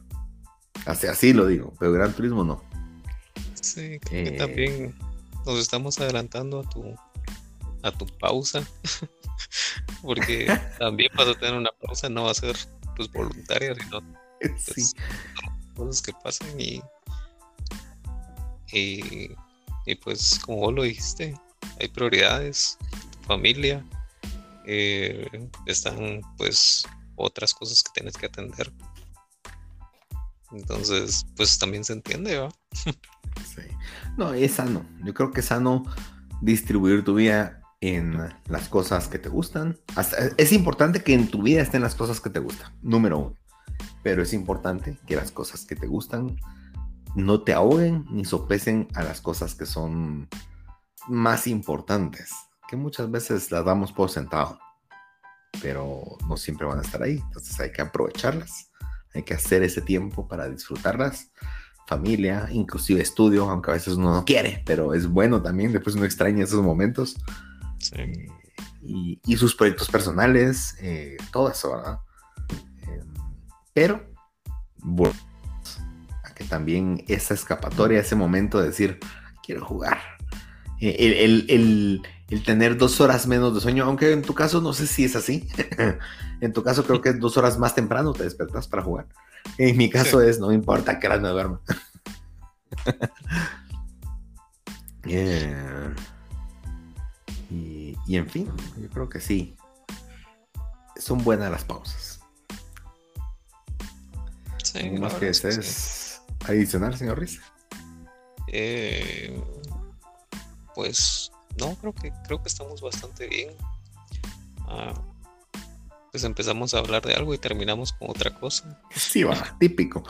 Así, así lo digo, pero Gran Turismo no. Sí, creo que también nos estamos adelantando a tu a tu pausa. Porque también vas a tener una pausa, no va a ser pues voluntaria, sino pues, cosas que pasan y, y, pues como vos lo dijiste, hay prioridades, tu familia, eh, están pues otras cosas que tienes que atender. Entonces, pues también se entiende, ¿va? No, es sano. Yo creo que es sano distribuir tu vida en las cosas que te gustan. es importante que en tu vida estén las cosas que te gustan, número uno. Pero es importante que las cosas que te gustan no te ahoguen ni sopesen a las cosas que son más importantes, que muchas veces las damos por sentado, pero no siempre van a estar ahí. Entonces hay que aprovecharlas, hay que hacer ese tiempo para disfrutarlas familia, inclusive estudio, aunque a veces uno no quiere, pero es bueno también, después uno extraña esos momentos. Eh, y, sus proyectos personales, eh, todo eso, ¿verdad? Em, pero, bueno, a que también esa escapatoria, ese momento de decir, quiero jugar. Eh, el, tener dos horas menos de sueño, aunque en tu caso no sé si es así. en tu caso creo que es dos horas más temprano te despertas para jugar. En mi caso es, no importa que ahora no duerma. y, en fin, yo creo que sí. Son buenas las pausas. Sí, más que es adicional, señor Riz? Eh, pues no, creo que creo que estamos bastante bien. Ah, pues empezamos a hablar de algo y terminamos con otra cosa. Sí, va, típico.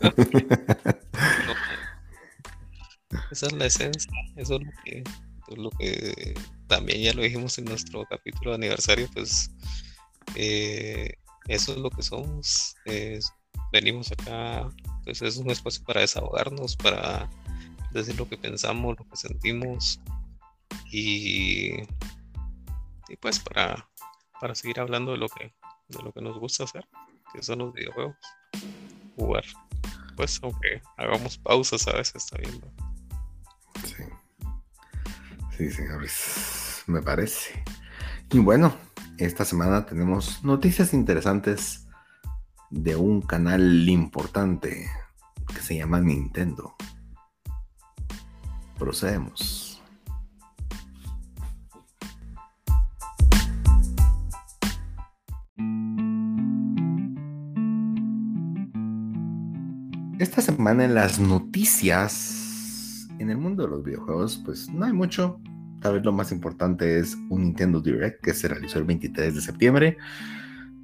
esa es la esencia, eso es lo que, también ya lo dijimos en nuestro capítulo de aniversario, pues eh, eso es lo que somos. venimos acá, pues es un espacio para desahogarnos, para decir lo que pensamos, lo que sentimos y, y pues para para seguir hablando de lo que, de lo que nos gusta hacer, que son los videojuegos. Jugar. Pues aunque hagamos pausas a veces también. Sí. Sí, señores. Me parece. Y bueno, esta semana tenemos noticias interesantes de un canal importante que se llama Nintendo. Procedemos. Semana en las noticias en el mundo de los videojuegos, pues no hay mucho. Tal vez lo más importante es un Nintendo Direct que se realizó el 23 de septiembre.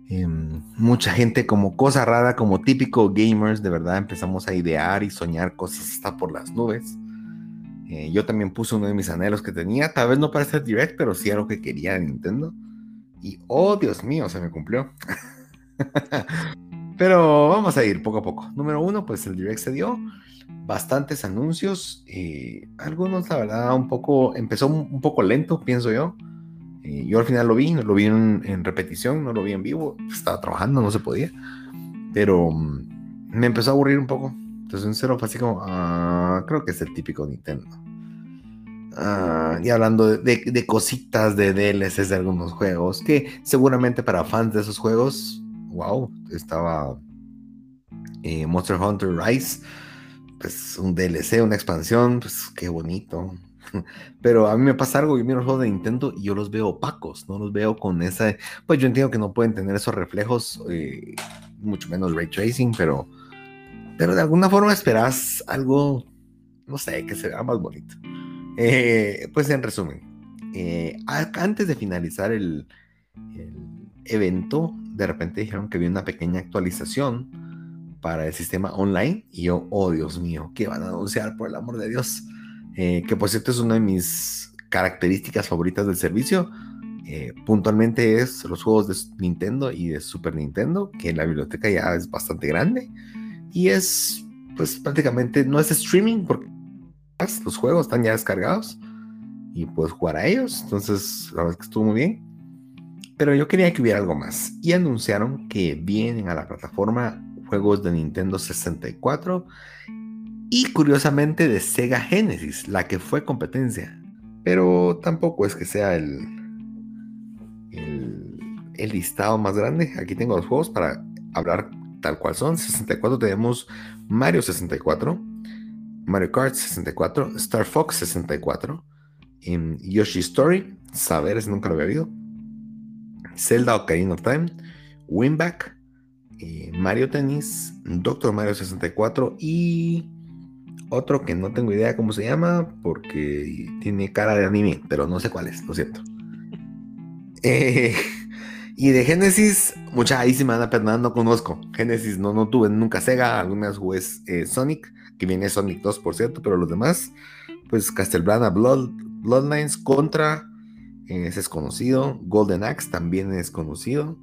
Em, mucha gente como cosa rara, como típico gamers, de verdad empezamos a idear y soñar cosas hasta por las nubes. Eh, yo también puse uno de mis anhelos que tenía, tal vez no para ser direct, pero sí algo que quería de Nintendo. Y oh Dios mío, se me cumplió. Pero vamos a ir poco a poco. Número uno, pues el direct se dio. Bastantes anuncios. Eh, algunos, la verdad, un poco. Empezó un, poco lento, pienso yo. Eh, yo al final lo vi, lo vi en, repetición, no lo vi en vivo. Estaba trabajando, no se podía. Pero mm, me empezó a aburrir un poco. Entonces, en cero fue así como. Ah, creo que es el típico Nintendo. Ah, y hablando de, de, cositas de DLCs de algunos juegos, que seguramente para fans de esos juegos wow, estaba eh, Monster Hunter Rise, pues un DLC, una expansión, pues qué bonito. Pero a mí me pasa algo, yo miro los juegos de Nintendo y yo los veo opacos, no los veo con esa... Pues yo entiendo que no pueden tener esos reflejos, eh, mucho menos ray tracing, pero, pero de alguna forma esperas algo, no sé, que se más bonito. Eh, pues en resumen, antes de finalizar el, el evento, de repente dijeron que había una pequeña actualización para el sistema online y yo, oh Dios mío, ¿qué van a anunciar por el amor de Dios? Eh, que por cierto es una de mis características favoritas del servicio. Eh, puntualmente es los juegos de Nintendo y de Super Nintendo, que la biblioteca ya es bastante grande y es pues prácticamente no es streaming porque los juegos están ya descargados y puedes jugar a ellos. Entonces, la verdad es que estuvo muy bien. Pero yo quería que hubiera algo más. Y anunciaron que vienen a la plataforma juegos de Nintendo 64 y curiosamente de Sega Genesis, la que fue competencia. Pero tampoco es que sea el, el, listado más grande. Aquí tengo los juegos para hablar tal cual son. 64 tenemos Mario 64, Mario Kart 64, Star Fox 64, en Yoshi Story, Saberes nunca lo había oído. Zelda Ocarina of Time, Winback, eh, Mario Tennis, Doctor Mario 64 y otro que no tengo idea cómo se llama porque tiene cara de anime, pero no sé cuál es, lo siento. Eh, y de Genesis, mucha ahí sí no conozco. Genesis no, no tuve nunca Sega, algunas jugué eh, Sonic, que viene Sonic 2 por cierto, pero los demás, pues Castlevania Blood, Bloodlines, Contra, ese es conocido. Golden Axe también es conocido.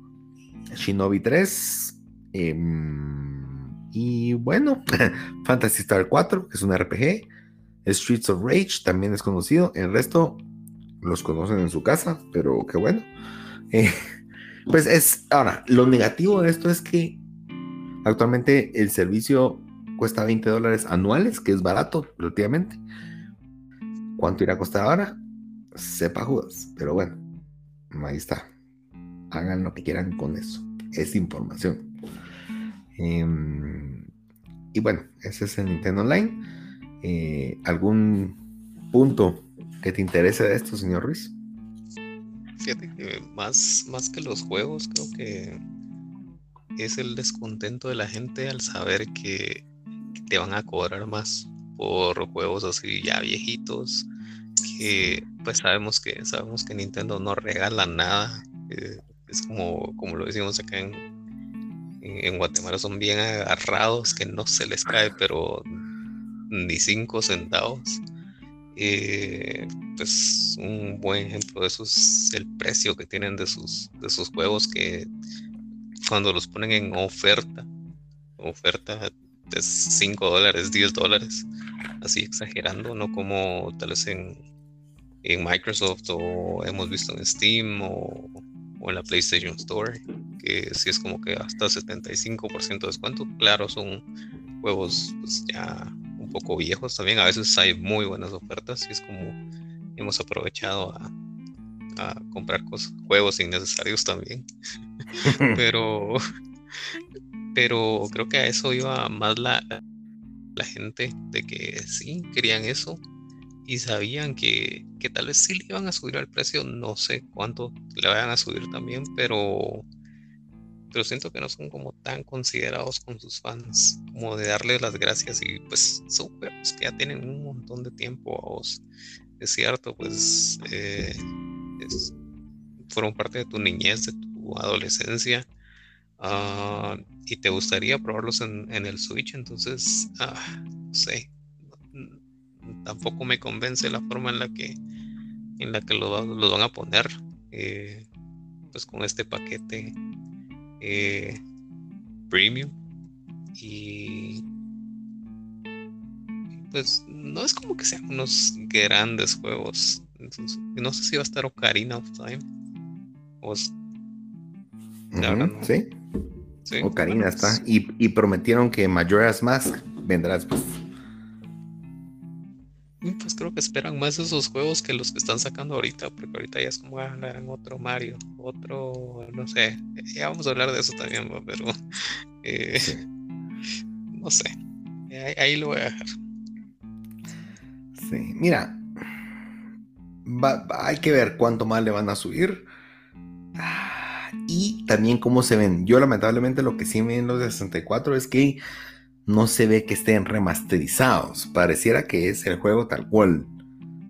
Shinobi 3. Em, y bueno, Fantasy Star 4, que es un RPG. Streets of Rage también es conocido. El resto los conocen en su casa, pero qué bueno. Eh, pues es. Ahora, lo negativo de esto es que actualmente el servicio cuesta 20 dólares anuales, que es barato, relativamente. ¿Cuánto irá a costar ahora? Sepa Judas. Pero bueno, ahí está. Hagan lo que quieran con eso. Es información. Em, y bueno, ese es el Nintendo Online. Eh, ¿Algún punto que te interese de esto, señor Ruiz? Fíjate que más, más que los juegos, creo que es el descontento de la gente al saber que te van a cobrar más por juegos así ya viejitos que pues sabemos que sabemos que Nintendo no regala nada. es como, como lo decimos acá en, en Guatemala, son bien agarrados, que no se les cae, pero ni cinco centavos. Eh, pues un buen ejemplo de eso es el precio que tienen de sus, de sus juegos que cuando los ponen en oferta, oferta de 5 dólares, 10 dólares, así exagerando, no como tal vez en, en Microsoft o hemos visto en Steam o, en la PlayStation Store, que si es como que hasta 75% de descuento. Claro, son juegos pues, ya un poco viejos también. A veces hay muy buenas ofertas y es como hemos aprovechado a, comprar cosas, juegos innecesarios también. pero, pero creo que a eso iba más la, la gente, de que sí, querían eso y sabían que, que tal vez sí le iban a subir al precio, no sé cuánto le vayan a subir también, pero pero siento que no son como tan considerados con sus fans, como de darles las gracias y pues son juegos que ya tienen un montón de tiempo a vos. Es cierto, pues eh, fueron parte de tu niñez, de tu adolescencia ah, y te gustaría probarlos en, el Switch, entonces, ah, no sé, tampoco me convence la forma en la que en la que los lo van a poner eh, pues con este paquete eh, premium. Y pues no es como que sean unos grandes juegos no sé si va a estar Ocarina of Time. O sí. Ocarina está y, y, prometieron que Majora's Mask vendrá después. Pues creo que esperan más esos juegos que los que están sacando ahorita, porque ahorita ya es como ah, otro Mario, otro, no sé, ya vamos a hablar de eso también, pero eh, no sé, ahí, lo voy a dejar. Sí, mira, hay que ver cuánto más le van a subir. Y también cómo se ven. Yo lamentablemente lo que sí me ven los de 64 es que no se ve que estén remasterizados. Pareciera que es el juego tal cual.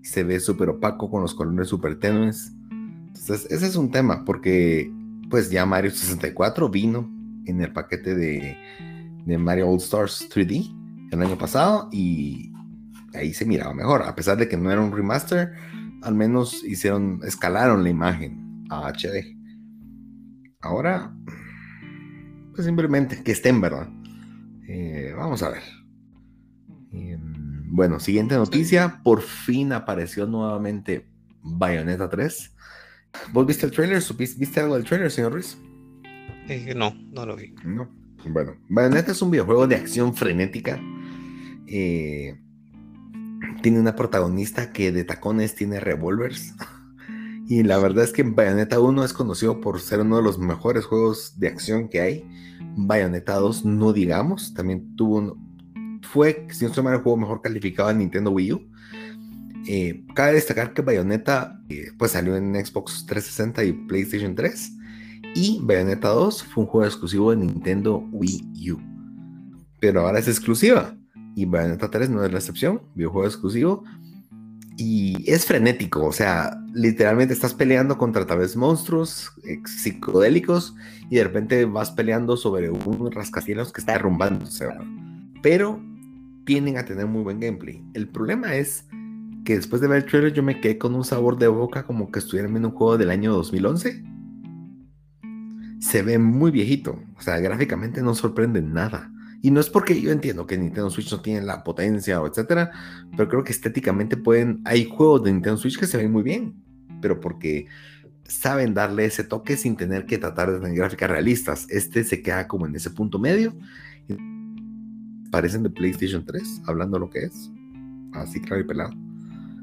Se ve súper opaco con los colores súper tenues. Entonces, ese es un tema, porque pues ya Mario 64 vino en el paquete de, de Mario All Stars 3D el año pasado y ahí se miraba mejor. A pesar de que no era un remaster, al menos hicieron, escalaron la imagen a HD. Ahora, pues simplemente que estén, ¿verdad? Eh, vamos a ver. Em, bueno, siguiente noticia. Por fin apareció nuevamente Bayonetta 3. ¿Vos viste el trailer? ¿Viste algo del trailer, señor Ruiz? Eh, no, no lo vi. No. Bueno, Bayonetta es un videojuego de acción frenética. Eh, tiene una protagonista que de tacones tiene revólveres. Y la verdad es que Bayonetta 1 es conocido por ser uno de los mejores juegos de acción que hay. Bayonetta 2, no digamos, también tuvo un, fue, si no mal, el juego mejor calificado en Nintendo Wii U. Eh, cabe destacar que Bayonetta eh, pues salió en Xbox 360 y PlayStation 3 y Bayonetta 2 fue un juego exclusivo de Nintendo Wii U. Pero ahora es exclusiva y Bayonetta 3 no es la excepción, videojuego exclusivo y es frenético, o sea, literalmente estás peleando contra tal vez monstruos eh, psicodélicos y de repente vas peleando sobre un rascacielos que está derrumbándose, pero tienen a tener muy buen gameplay. El problema es que después de ver el trailer yo me quedé con un sabor de boca como que estuviera en un juego del año 2011. Se ve muy viejito, o sea, gráficamente no sorprende nada. Y no es porque yo entiendo que Nintendo Switch no tiene la potencia o etcétera, pero creo que estéticamente pueden. Hay juegos de Nintendo Switch que se ven muy bien, pero porque saben darle ese toque sin tener que tratar de tener gráficas realistas. Este se queda como en ese punto medio. Parecen de PlayStation 3, hablando lo que es. Así claro y pelado.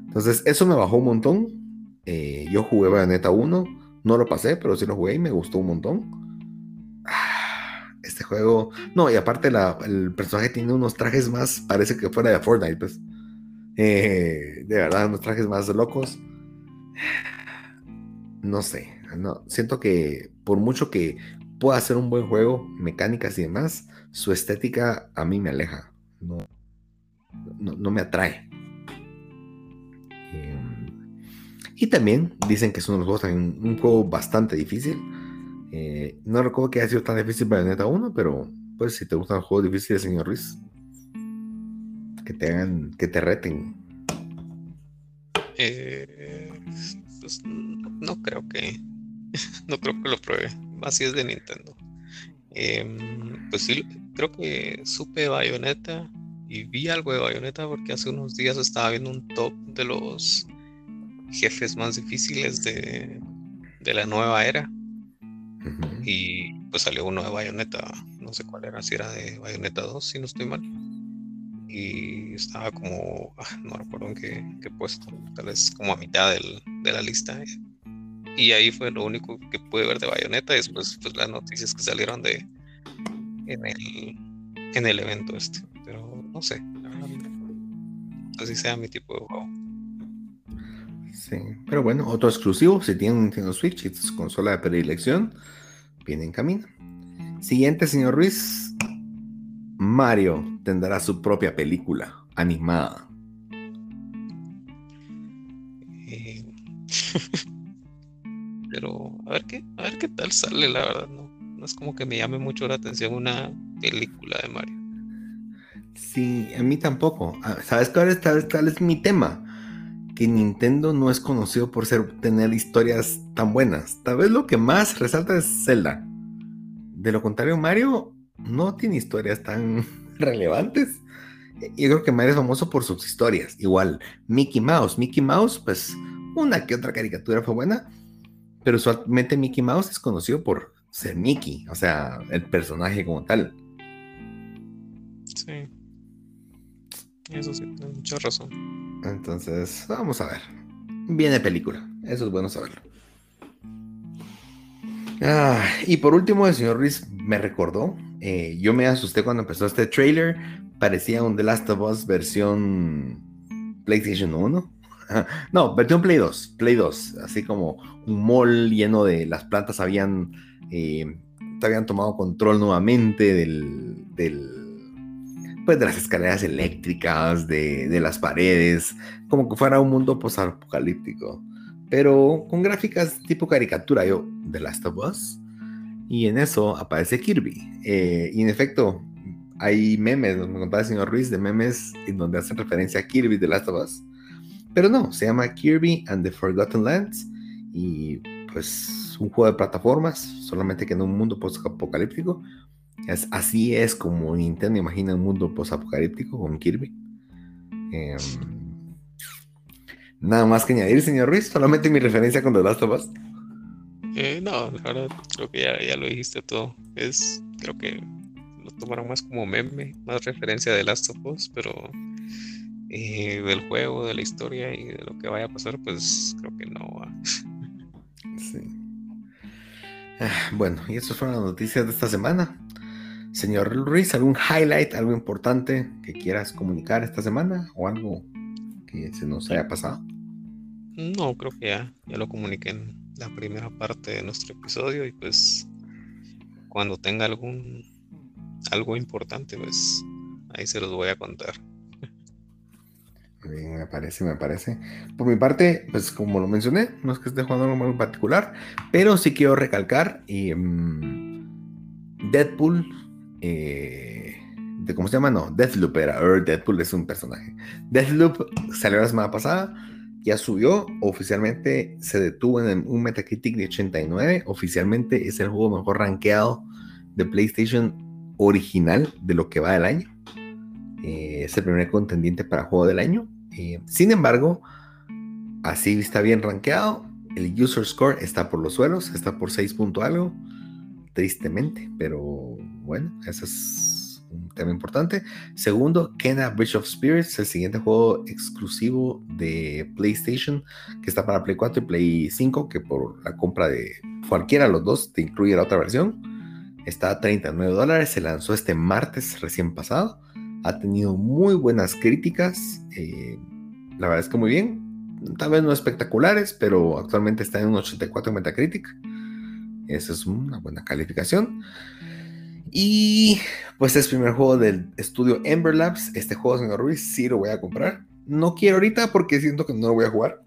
Entonces, eso me bajó un montón. Eh, yo jugué Bayonetta 1, no lo pasé, pero sí lo jugué y me gustó un montón este juego. No, y aparte el personaje tiene unos trajes más, parece que fuera de Fortnite, pues. Eh, de verdad, unos trajes más locos. No sé, no, siento que por mucho que pueda ser un buen juego, mecánicas y demás, su estética a mí me aleja. No, no, me atrae. Em, y también dicen que es uno de los juegos, un juego bastante difícil eh, no recuerdo que haya sido tan difícil Bayonetta 1, pero pues si te gustan los juegos difíciles, señor Ruiz, que te hagan, que te reten. Eh, pues, no creo que no creo que lo pruebe. Así es de Nintendo. Em, pues sí, creo que supe Bayonetta y vi algo de Bayonetta porque hace unos días estaba viendo un top de los jefes más difíciles de, de la nueva era y pues salió uno de Bayonetta, no sé cuál era, si era de Bayonetta 2, si no estoy mal. Y estaba como, ah, no recuerdo en qué, puesto, tal vez como a mitad de la lista. Y ahí fue lo único que pude ver de Bayonetta. Después, pues las noticias que salieron de en el, en el evento este. Pero no sé, así sea mi tipo de juego. Sí, pero bueno, otro exclusivo, si tienen un Nintendo Switch y su consola de predilección, viene en camino. Siguiente, señor Ruiz. Mario tendrá su propia película animada. Eh, pero a ver qué, a ver qué tal sale, la verdad, no, no es como que me llame mucho la atención una película de Mario. Sí, a mí tampoco. Ah, ¿Sabes cuál es, tal, es mi tema? Que Nintendo no es conocido por ser, tener historias tan buenas. Tal vez lo que más resalta es Zelda. De lo contrario, Mario no tiene historias tan relevantes. Yo creo que Mario es famoso por sus historias. Igual, Mickey Mouse. Mickey Mouse, pues una que otra caricatura fue buena, pero usualmente Mickey Mouse es conocido por ser Mickey, o sea, el personaje como tal. Sí. Eso sí, tienes mucha razón. Entonces, vamos a ver. Viene película. Eso es bueno saberlo. Ah, y por último, el señor Ruiz me recordó. Eh, yo me asusté cuando empezó este trailer. Parecía un The Last of Us versión PlayStation 1. no, versión Play 2. Play 2. Así como un mall lleno de las plantas habían, eh, habían tomado control nuevamente del, del pues de las escaleras eléctricas, de, las paredes, como que fuera un mundo post-apocalíptico, pero con gráficas tipo caricatura, yo, The Last of Us, y en eso aparece Kirby. Eh, y en efecto, hay memes, me contaba el señor Ruiz, de memes en donde hacen referencia a Kirby The Last of Us. Pero no, se llama Kirby and the Forgotten Lands y pues un juego de plataformas, solamente que en un mundo post-apocalíptico así es como Nintendo imagina un mundo post-apocalíptico con Kirby. Em, nada más que añadir, señor Ruiz, solamente mi referencia con The Last of Us. Eh, no, la verdad, creo que ya, lo dijiste todo. Es, creo que lo tomaron más como meme, más referencia de Last of Us, pero eh, del juego, de la historia y de lo que vaya a pasar, pues creo que no va. Sí. Ah, bueno, y esas fueron las noticias de esta semana. Señor Ruiz, ¿algún highlight, algo importante que quieras comunicar esta semana o algo que se nos haya pasado? No, creo que ya, ya lo comuniqué en la primera parte de nuestro episodio y pues cuando tenga algún algo importante, pues ahí se los voy a contar. Bien, me parece, me parece. Por mi parte, pues como lo mencioné, no es que esté jugando algo muy particular, pero sí quiero recalcar y mm, Deadpool eh, de, ¿Cómo se llama? No, Deathloop era. Deadpool es un personaje. Deathloop salió la semana pasada. Ya subió. Oficialmente se detuvo en un Metacritic de 89. Oficialmente es el juego mejor rankeado de PlayStation original de lo que va del año. Eh, es el primer contendiente para juego del año. Eh, sin embargo, así está bien rankeado. El user score está por los suelos, está por 6 punto algo tristemente, pero bueno, ese es un tema importante. Segundo, Kena Bridge of Spirits, el siguiente juego exclusivo de PlayStation que está para Play 4 y Play 5, que por la compra de cualquiera de los dos te incluye la otra versión. Está a 39 dólares, se lanzó este martes recién pasado. Ha tenido muy buenas críticas. Eh, la verdad es que muy bien. Tal vez no espectaculares, pero actualmente está en un 84 Metacritic. Esa es una buena calificación. Y pues es el primer juego del estudio Ember Labs. Este juego, señor Ruiz, sí lo voy a comprar. No quiero ahorita porque siento que no lo voy a jugar.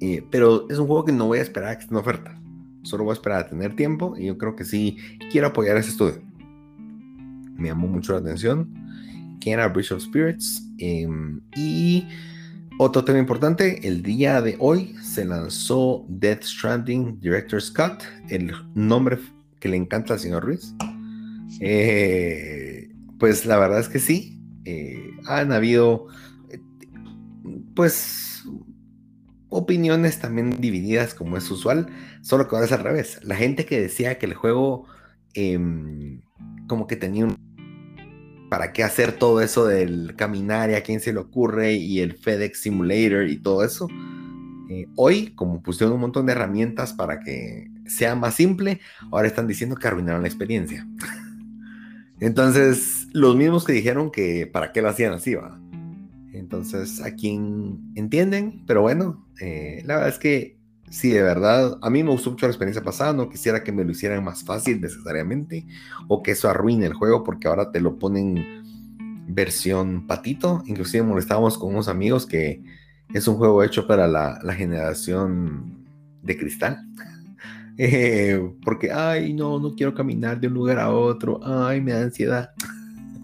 Eh, pero es un juego que no voy a esperar a que esté en oferta. Solo voy a esperar a tener tiempo y yo creo que sí quiero apoyar a ese estudio. Me llamó mucho la atención. Kena Bridge of Spirits. Em, y otro tema importante, el día de hoy se lanzó Death Stranding Director's Cut, el nombre que le encanta al señor Ruiz. Eh, pues la verdad es que sí, eh, han habido eh, pues opiniones también divididas como es usual, solo que ahora es al revés. La gente que decía que el juego em, como que tenía un ¿para qué hacer todo eso del caminar y a quién se le ocurre y el FedEx Simulator y todo eso? Eh, hoy, como pusieron un montón de herramientas para que sea más simple, ahora están diciendo que arruinaron la experiencia. Entonces, los mismos que dijeron que para qué lo hacían así, va. Entonces, a quien entienden, pero bueno, eh, la verdad es que sí, de verdad, a mí me gustó mucho la experiencia pasada, no quisiera que me lo hicieran más fácil necesariamente, o que eso arruine el juego, porque ahora te lo ponen versión patito, inclusive molestábamos con unos amigos que es un juego hecho para la, generación de cristal. Eh, porque, ay, no, no quiero caminar de un lugar a otro, ay, me da ansiedad.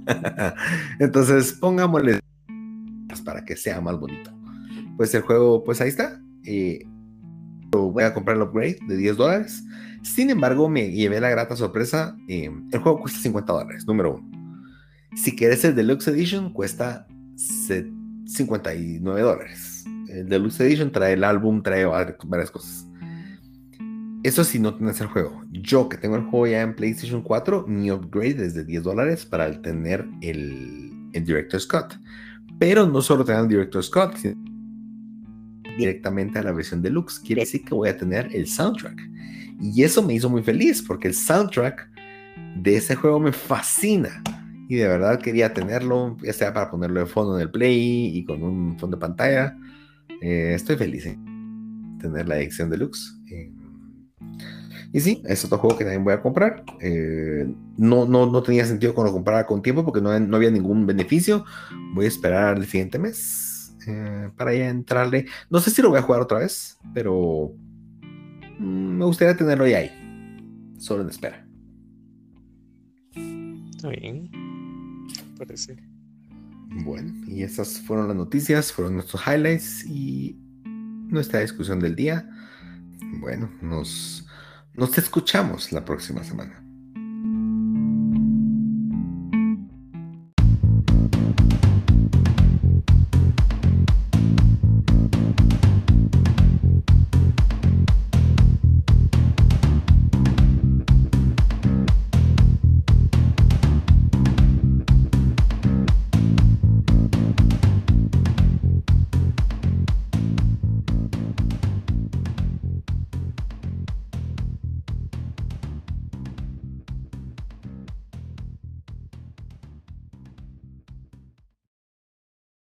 Entonces, pongámosle para que sea más bonito. Pues el juego, pues ahí está. Eh, voy a comprar el upgrade de 10 dólares. Sin embargo, me llevé la grata sorpresa. Eh, el juego cuesta 50 dólares, número uno. Si quieres el Deluxe Edition, cuesta 59 dólares. El Deluxe Edition trae el álbum, trae varias cosas. Eso si no tienes el juego. Yo que tengo el juego ya en PlayStation 4, mi upgrade es de 10 dólares para tener el, el Director Scott. Pero no solo tener el Director Scott, sino directamente a la versión deluxe. Quiere decir que voy a tener el soundtrack. Y eso me hizo muy feliz porque el soundtrack de ese juego me fascina. Y de verdad quería tenerlo, ya sea para ponerlo de fondo en el play y con un fondo de pantalla. Eh, estoy feliz en tener la edición deluxe. Eh, y sí, es otro juego que también voy a comprar. Eh, no, no, no tenía sentido cuando lo comprara con tiempo porque no, no había ningún beneficio. Voy a esperar el siguiente mes para ya entrarle. No sé si lo voy a jugar otra vez, pero mm, me gustaría tenerlo ya ahí. Solo en espera. Está bien parece. Bueno, y esas fueron las noticias, fueron nuestros highlights y nuestra discusión del día. Bueno, nos, nos escuchamos la próxima semana.